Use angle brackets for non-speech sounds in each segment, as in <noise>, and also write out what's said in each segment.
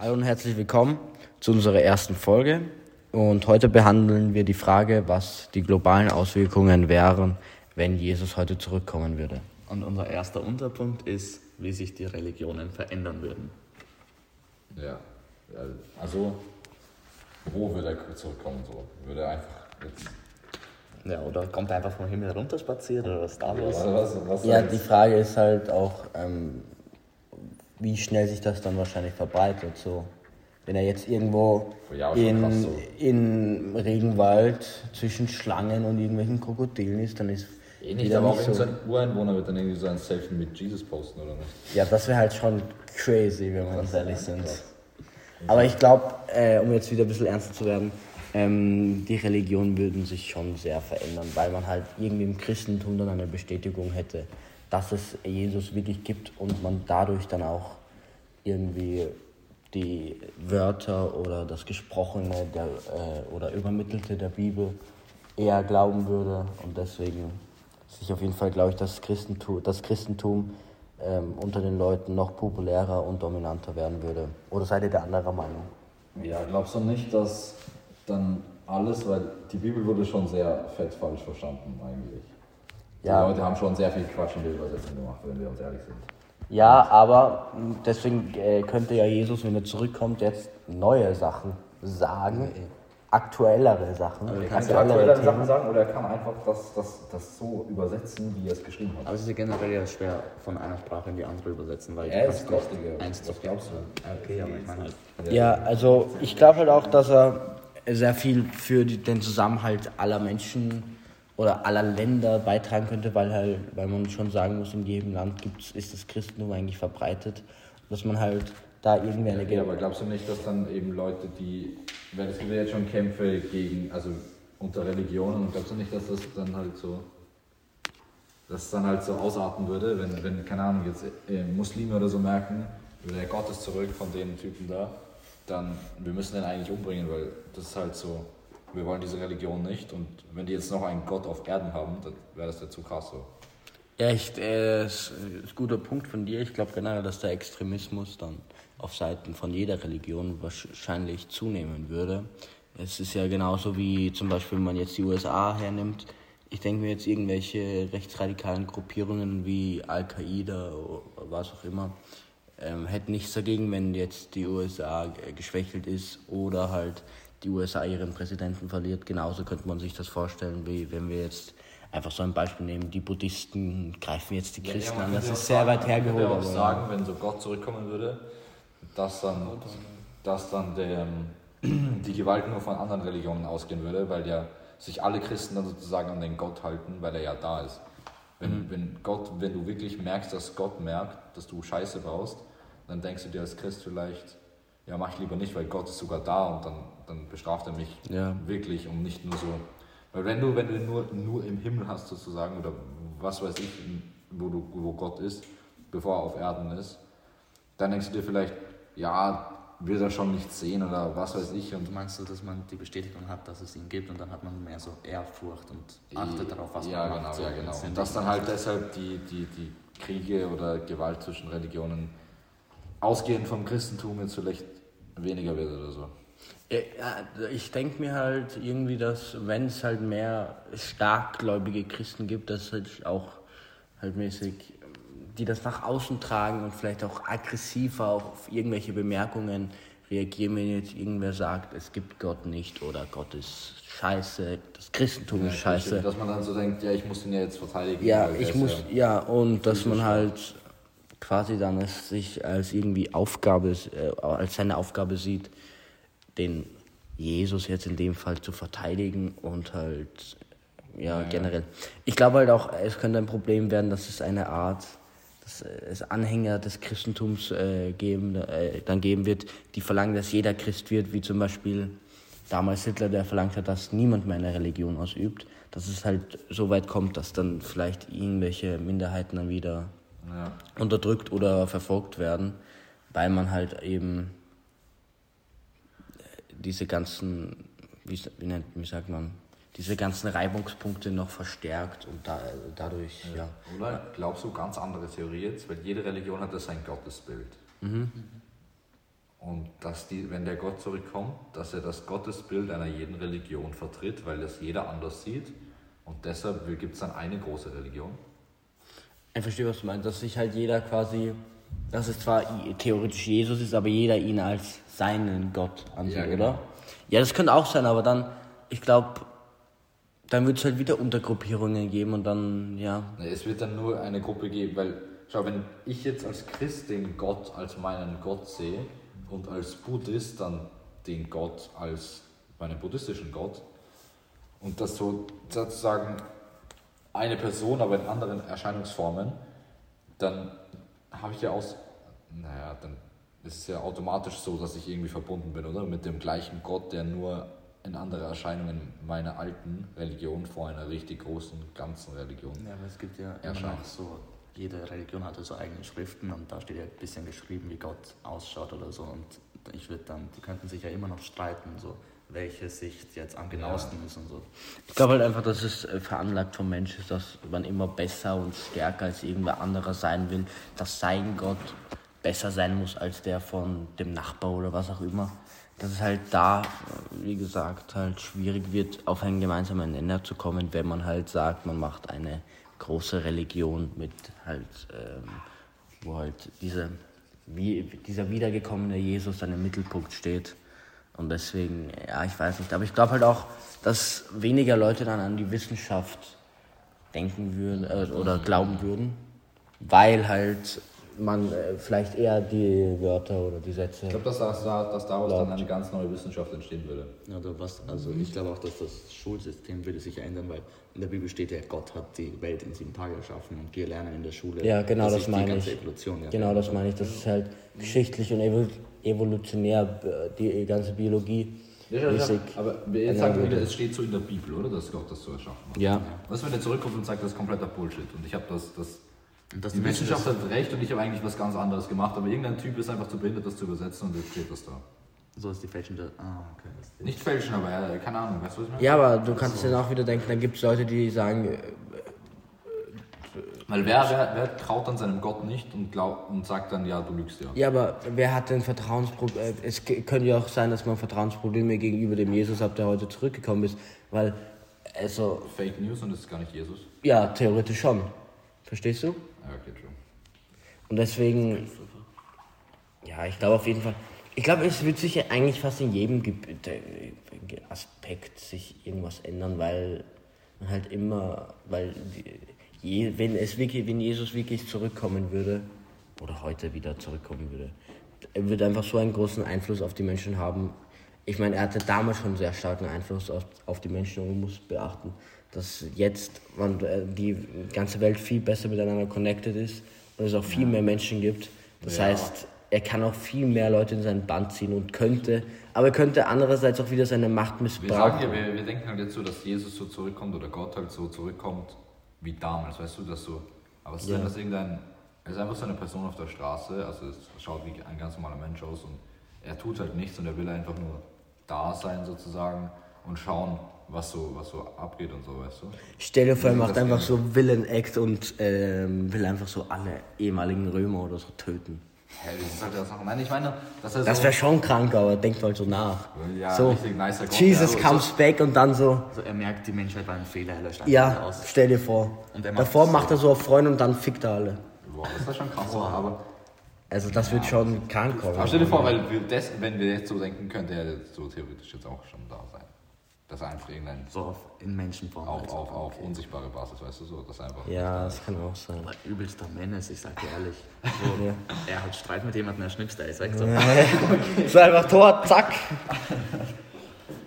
Hallo und herzlich willkommen zu unserer ersten Folge. Und heute behandeln wir die Frage, was die globalen Auswirkungen wären, wenn Jesus heute zurückkommen würde. Und unser erster Unterpunkt ist, wie sich die Religionen verändern würden. Ja, also wo würde er zurückkommen? So? Würde er einfach jetzt. Ja, oder kommt er einfach vom Himmel runter spaziert oder was da los? Oder was, was Ja, die Frage ist halt auch, ähm, wie schnell sich das dann wahrscheinlich verbreitet. So, wenn er jetzt irgendwo Ja, schon in, krass so. in Regenwald zwischen Schlangen und irgendwelchen Krokodilen ist, dann ist Eh nicht, wieder aber auch so so. ein Ureinwohner wird dann irgendwie so ein Selfie mit Jesus posten, oder nicht? Ja, das wäre halt schon crazy, wenn wir uns ehrlich sind. krass. Aber ich glaube, äh, um jetzt wieder ein bisschen ernster zu werden, ähm, die Religionen würden sich schon sehr verändern, weil man halt irgendwie im Christentum dann eine Bestätigung hätte, dass es Jesus wirklich gibt und man dadurch dann auch irgendwie die Wörter oder das Gesprochene der, äh, oder Übermittelte der Bibel eher glauben würde und deswegen sich auf jeden Fall, glaube ich, das Christentum, das Christentum ähm, unter den Leuten noch populärer und dominanter werden würde. Oder seid ihr der anderer Meinung? Ja, glaubst du nicht, dass dann alles, weil die Bibel wurde schon sehr fett falsch verstanden eigentlich. Ja. Die Leute haben schon sehr viel Quatsch in der Übersetzung gemacht, wenn wir uns ehrlich sind. Ja, aber mh, deswegen äh, könnte ja Jesus, wenn er zurückkommt, jetzt neue Sachen sagen, aktuellere Sachen. Er kann aktuellere aktuelle Themen. Sachen sagen oder er kann einfach das, das, das so übersetzen, wie er es geschrieben hat. Aber es ist ja generell ja schwer von einer Sprache in die andere übersetzen, weil Er ist kannst Gott, nicht Digga. eins zu glaubst du? Okay, aber ich meine halt. Ja, also ich glaube halt auch, dass er sehr viel für die, den Zusammenhalt aller Menschen oder aller Länder beitragen könnte, weil halt, weil man schon sagen muss, in jedem Land gibt's, ist das Christentum eigentlich verbreitet, dass man halt da irgendwie eine Ja, aber glaubst du nicht, dass dann eben Leute, die, weil es gibt ja jetzt schon Kämpfe gegen, also unter Religionen, und glaubst du nicht, dass das dann halt so, dass es dann halt so ausarten würde, wenn, wenn keine Ahnung, jetzt äh, Muslime oder so merken, der Gott ist zurück von den Typen da, dann, wir müssen den eigentlich umbringen, weil das ist halt so, wir wollen diese Religion nicht und wenn die jetzt noch einen Gott auf Erden haben, dann wäre das ja zu krass so. Echt, äh, ist, ist guter Punkt von dir. Ich glaube generell, dass der Extremismus dann auf Seiten von jeder Religion wahrscheinlich zunehmen würde. Es ist ja genauso wie zum Beispiel, wenn man jetzt die USA hernimmt. Ich denke mir jetzt irgendwelche rechtsradikalen Gruppierungen wie Al-Qaida oder was auch immer, ähm, hätten nichts dagegen, wenn jetzt die USA g- geschwächelt ist oder halt die USA ihren Präsidenten verliert. Genauso könnte man sich das vorstellen, wie wenn wir jetzt einfach so ein Beispiel nehmen, die Buddhisten greifen jetzt die Christen an. Das ist sehr weit hergeholt. Ich würde auch sagen, wenn so Gott zurückkommen würde, dass dann, dass dann der, die Gewalt nur von anderen Religionen ausgehen würde, weil ja sich alle Christen dann sozusagen an den Gott halten, weil er ja da ist. Wenn, wenn Gott, wenn du wirklich merkst, dass Gott merkt, dass du Scheiße baust, dann denkst du dir als Christ vielleicht, ja mach ich lieber nicht, weil Gott ist sogar da und dann, dann bestraft er mich Ja. wirklich und nicht nur so. Weil wenn du, wenn du nur, nur im Himmel hast sozusagen, oder was weiß ich, wo, du, wo Gott ist, bevor er auf Erden ist, dann denkst du dir vielleicht, ja, will er schon nichts sehen oder was weiß ich. Und Du meinst du, dass man die Bestätigung hat, dass es ihn gibt und dann hat man mehr so Ehrfurcht und achtet darauf, was ja, man genau, macht. so ja, genau. Und dass dann halt deshalb die, die, die Kriege oder Gewalt zwischen Religionen ausgehend vom Christentum jetzt vielleicht weniger wird oder so. Ja, ich denke mir halt irgendwie, dass wenn es halt mehr starkgläubige Christen gibt, dass halt auch halt mäßig, die das nach außen tragen und vielleicht auch aggressiver auf irgendwelche Bemerkungen reagieren, wenn jetzt irgendwer sagt, es gibt Gott nicht oder Gott ist scheiße, das Christentum ist scheiße. Dass man dann so denkt, ja, ich muss ihn ja jetzt verteidigen. Ja, ich muss, ja- ja, und dass man halt quasi dann es sich als irgendwie Aufgabe, äh, als seine Aufgabe sieht, den Jesus jetzt in dem Fall zu verteidigen und halt, ja, generell. Ich glaube halt auch, es könnte ein Problem werden, dass es eine Art, dass es Anhänger des Christentums äh, geben, äh, dann geben wird, die verlangen, dass jeder Christ wird, wie zum Beispiel damals Hitler, der verlangt hat, dass niemand mehr eine Religion ausübt, dass es halt so weit kommt, dass dann vielleicht irgendwelche Minderheiten dann wieder Ja. unterdrückt oder verfolgt werden, weil man halt eben äh, diese ganzen, wie, wie, nennt, wie sagt man, diese ganzen Reibungspunkte noch verstärkt und da, dadurch, ja. Oder glaubst du, ganz andere Theorie jetzt, weil jede Religion hat ja sein Gottesbild. Und dass die, wenn der Gott zurückkommt, dass er das Gottesbild einer jeden Religion vertritt, weil das jeder anders sieht. Und deshalb gibt es dann eine große Religion. Ich verstehe, was du meinst, dass sich halt jeder quasi, dass es zwar theoretisch Jesus ist, aber jeder ihn als seinen Gott ansieht, Ja, genau. oder? Ja, das könnte auch sein, aber dann, ich glaube, dann wird es halt wieder Untergruppierungen geben und dann, ja. Es wird dann nur eine Gruppe geben, weil, schau, wenn ich jetzt als Christ den Gott als meinen Gott sehe und als Buddhist dann den Gott als meinen buddhistischen Gott und das so sozusagen eine Person, aber in anderen Erscheinungsformen, dann habe ich ja aus, naja, dann ist es ja automatisch so, dass ich irgendwie verbunden bin, oder? Mit dem gleichen Gott, der nur in andere Erscheinungen meiner alten Religion vor einer richtig großen, ganzen Religion. Ja, aber es gibt ja immer noch so, jede Religion hat ja so eigene Schriften und da steht ja ein bisschen geschrieben, wie Gott ausschaut oder so. Und ich würde dann, die könnten sich ja immer noch streiten, so welche Sicht jetzt am genauesten ist und so. Ich glaube halt einfach, dass es äh, veranlagt vom Mensch ist, dass man immer besser und stärker als irgendwer anderer sein will, dass sein Gott besser sein muss als der von dem Nachbar oder was auch immer. Dass es halt da, äh, wie gesagt, halt schwierig wird, auf einen gemeinsamen Nenner zu kommen, wenn man halt sagt, man macht eine große Religion mit halt, ähm, wo halt diese, wie, dieser wiedergekommene Jesus dann im Mittelpunkt steht. Und deswegen, ja, ich weiß nicht. Aber ich glaube halt auch, dass weniger Leute dann an die Wissenschaft denken würden äh, oder glauben würden, weil halt man äh, vielleicht eher die Wörter oder die Sätze. Ich glaube, dass, dass, dass daraus dann eine ganz neue Wissenschaft entstehen würde. Oder was, also ich glaube auch, dass das Schulsystem würde sich ändern, weil in der Bibel steht ja, Gott hat die Welt in sieben Tage erschaffen und wir lernen in der Schule. Ja, genau dass das meine ganze ich. Evolution ja Genau das meine ich. Das ist halt geschichtlich und evol evolutionär äh, die ganze Biologie. mäßig aber jetzt sagt er wieder, es steht so in der Bibel, oder? Dass Gott das so erschaffen hat. Ja. Was, wenn er zurückkommt und sagt, das ist kompletter Bullshit und ich habe das, das dass die die Menschen Wissenschaft hat recht und ich habe eigentlich was ganz anderes gemacht, aber irgendein Typ ist einfach zu behindert, das zu übersetzen und jetzt steht das da. so ist die fälschende. Ah, okay. Nicht fälschen, aber ja, keine Ahnung, weißt du, was ich meine? Ja, aber du kannst dann auch wieder denken, dann gibt es Leute, die sagen, äh, Weil wer, wer, wer traut dann seinem Gott nicht und, glaubt, und sagt dann, ja, du lügst ja. Ja, aber wer hat denn Vertrauensprobleme? Es ge- könnte ja auch sein, dass man Vertrauensprobleme gegenüber dem Jesus hat, der heute zurückgekommen ist. Weil, also, Fake News und es ist gar nicht Jesus. ja, theoretisch schon. Verstehst du? Ja, okay, true. Und deswegen, ja, ich glaube auf jeden Fall, ich glaube, es wird sich ja eigentlich fast in jedem Aspekt sich irgendwas ändern, weil man halt immer, weil je, wenn es wirklich, wenn Jesus wirklich zurückkommen würde oder heute wieder zurückkommen würde, er würde einfach so einen großen Einfluss auf die Menschen haben. Ich meine, er hatte damals schon einen sehr starken Einfluss auf, auf die Menschen und man muss beachten, dass jetzt man, äh, die ganze Welt viel besser miteinander connected ist und es auch viel mehr Menschen gibt. Das Ja. heißt, er kann auch viel mehr Leute in seinen Band ziehen und könnte, aber er könnte andererseits auch wieder seine Macht Wir sagen missbrauchen. ja, wir, wir denken halt jetzt so, dass Jesus so zurückkommt oder Gott halt so zurückkommt wie damals, weißt du, dass so. Aber es ist Ja. einfach irgendein. Er ist einfach so eine Person auf der Straße, also es schaut wie ein ganz normaler Mensch aus und er tut halt nichts und er will einfach nur da sein sozusagen und schauen, was so, was so abgeht und so, weißt du? Stell dir vor, er macht das einfach so Villain-Act und ähm, will einfach so alle ehemaligen Römer oder so töten. Hä, wie er das noch? Nein, ich meine, dass er Das so. wäre schon krank, aber denkt mal so nach. Ja, so, nicer Jesus ja, so- comes back und dann so, Also er merkt, die Menschheit war ein Fehler, er löscht einfach ja, aus. stell dir vor. Und macht Davor das macht er so auf Freunde und dann fickt er alle. Boah, das ist schon krass, aber. Also das wird schon krank kommen. Aber stell dir vor, weil wir das, wenn wir jetzt so denken, könnte er so theoretisch jetzt auch schon da sein. Dass er einfach irgendein So auf, in Menschenform. auf, halt. auf, auf unsichtbare Basis, weißt du so, dass einfach. Ja, das kann auch sein. Aber übelster Menace, ich sag dir ehrlich. <laughs> So, Ja. Er hat Streit mit jemandem, er schnippst, er sagt so. So <laughs> <laughs> einfach Tor, zack.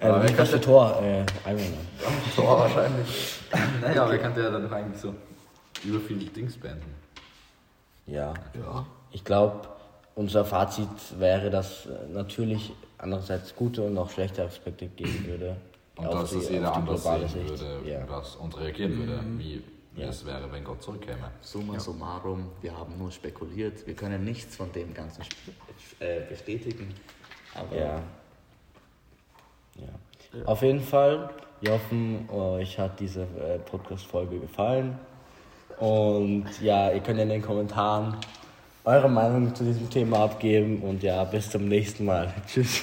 Aber Äh, wie ich kostet Tor? Äh, Iron Man. Tor wahrscheinlich. naja, aber er könnte ja dann doch eigentlich so über viele Dings beenden. Ja. Ja. Ich glaube, unser Fazit wäre, dass äh, natürlich andererseits gute und auch schlechte Aspekte geben würde. Und Auf dass die- es jeder die anders sehen Sicht. würde Ja. was, und reagieren würde, wie, wie Ja. es wäre, wenn Gott zurückkäme. Summa summarum, wir haben nur spekuliert. Wir können nichts von dem Ganzen äh, bestätigen. Aber Ja. ja. Auf jeden Fall, wir hoffen, euch hat diese äh, Podcast-Folge gefallen. Und ja, ihr könnt in den Kommentaren eure Meinung zu diesem Thema abgeben und ja, bis zum nächsten Mal. Tschüss.